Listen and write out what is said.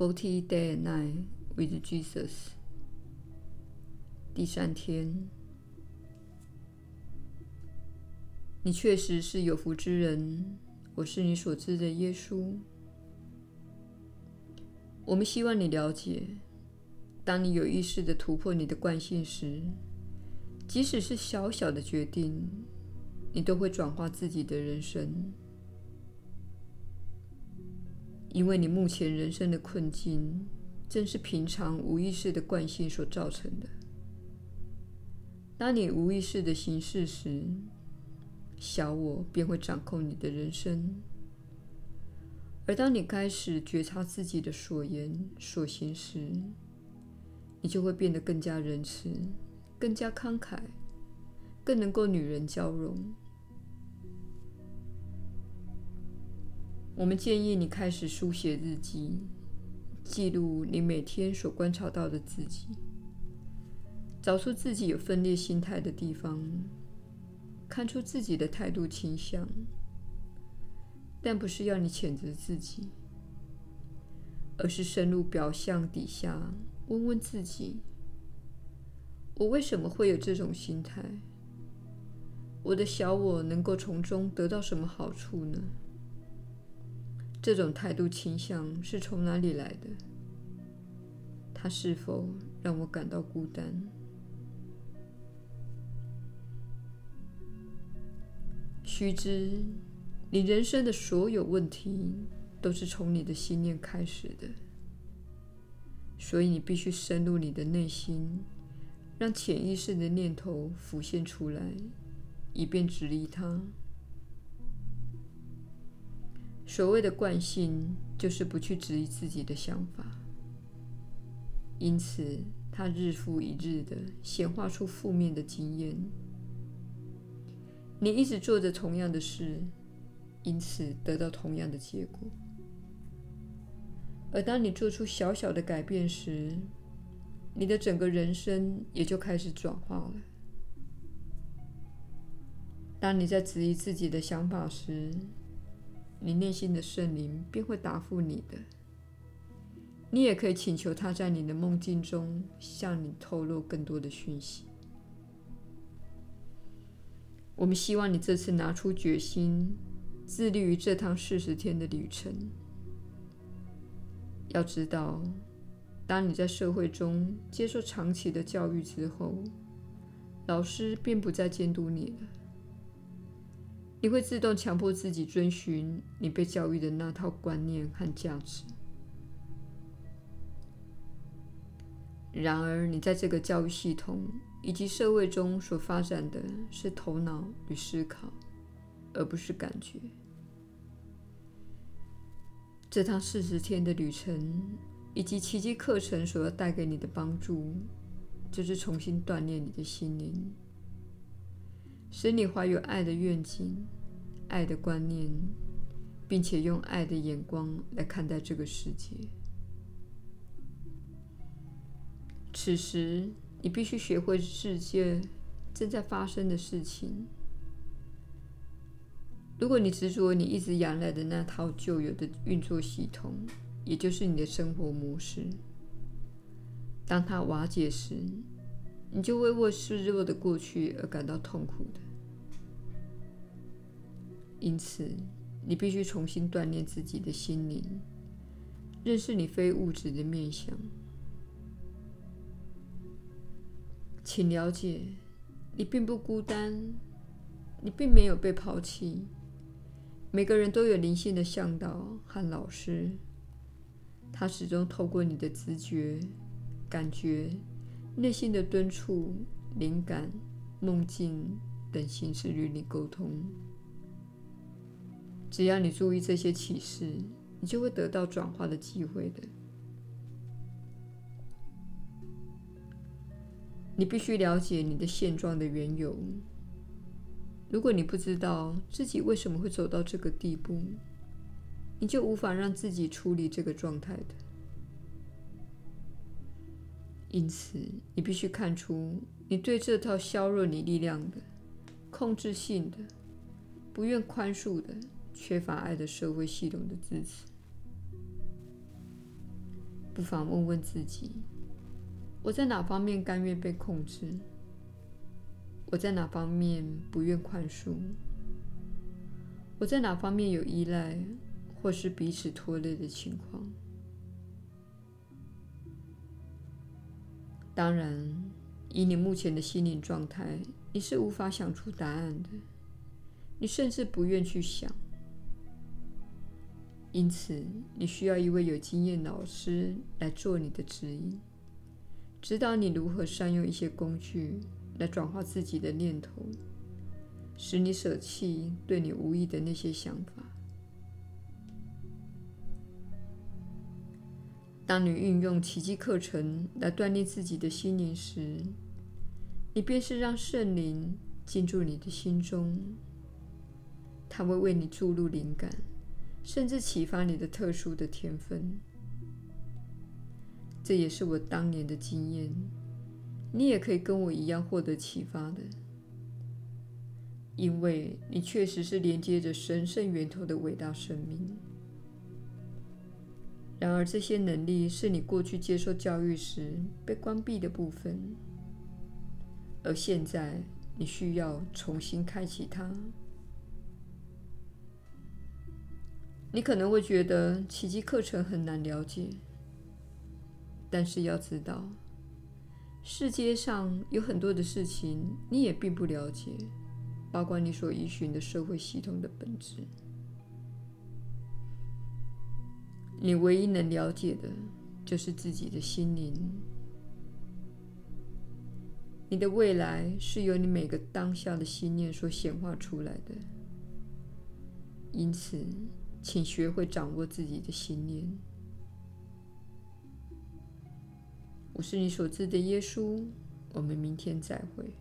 Forty Day and Night with Jesus。第三天，你确实是有福之人。我是你所知的耶稣。我们希望你了解，当你有意识地突破你的惯性时，即使是小小的决定，你都会转化自己的人生。因为你目前人生的困境，正是平常无意识的惯性所造成的。当你无意识的行事时，小我便会掌控你的人生；而当你开始觉察自己的所言所行时，你就会变得更加仁慈、更加慷慨、更能够与人交融。我们建议你开始书写日记，记录你每天所观察到的自己。找出自己有分裂心态的地方，看出自己的态度倾向，但不是要你谴责自己，而是深入表象底下问问自己：我为什么会有这种心态？我的小我能够从中得到什么好处呢？这种态度倾向是从哪里来的？它是否让我感到孤单？须知，你人生的所有问题都是从你的心念开始的，所以你必须深入你的内心，让潜意识的念头浮现出来，以便直立它。所谓的惯性，就是不去质疑自己的想法，因此它日复一日地显化出负面的经验。你一直做着同样的事，因此得到同样的结果。而当你做出小小的改变时，你的整个人生也就开始转化了。当你在质疑自己的想法时，你内心的圣灵便会答复你的。你也可以请求他在你的梦境中向你透露更多的讯息。我们希望你这次拿出决心，致力于这趟四十天的旅程。要知道，当你在社会中接受长期的教育之后，老师便不再监督你了。你会自动强迫自己遵循你被教育的那套观念和价值。然而，你在这个教育系统，以及社会中所发展的是头脑与思考，而不是感觉。这趟四十天的旅程以及奇迹课程所要带给你的帮助，就是重新锻炼你的心灵，使你怀有爱的愿景、爱的观念，并且用爱的眼光来看待这个世界。此时，你必须学会世界正在发生的事情。如果你执着你一直仰赖的那套旧有的运作系统，也就是你的生活模式，当它瓦解时，你就会为失落的过去而感到痛苦的。因此，你必须重新锻炼自己的心灵，认识你非物质的面向。请了解，你并不孤单，你并没有被抛弃。每个人都有灵性的向导和老师，他始终透过你的直觉、感觉、内心的敦促、灵感、梦境等形式与你沟通。只要你注意这些启示，你就会得到转化的机会的。你必须了解你的现状的缘由。如果你不知道自己为什么会走到这个地步，你就无法让自己处理这个状态的。因此，你必须看出你对这套削弱你力量的、控制性的、不愿宽恕的、缺乏爱的社会系统的支持。不妨问问自己：我在哪方面甘愿被控制？我在哪方面不愿宽恕？我在哪方面有依赖，或是彼此拖累的情况？当然，以你目前的心灵状态，你是无法想出答案的，你甚至不愿去想。因此，你需要一位有经验老师来做你的指引，指导你如何善用一些工具来转化自己的念头，使你舍弃对你无益的那些想法。当你运用奇迹课程来锻炼自己的心灵时，你便是让圣灵进驻你的心中，它会为你注入灵感，甚至启发你的特殊的天分。这也是我当年的经验，你也可以跟我一样获得启发的，因为你确实是连接着神圣源头的伟大生命。然而，这些能力是你过去接受教育时被关闭的部分，而现在你需要重新开启它。你可能会觉得奇迹课程很难了解，但是要知道，世界上有很多的事情你也并不了解，包括你所依循的社会系统的本质。你唯一能了解的，就是自己的心灵。你的未来是由你每个当下的心念所显化出来的。因此，请学会掌握自己的心念。我是你所知的耶稣。我们明天再会。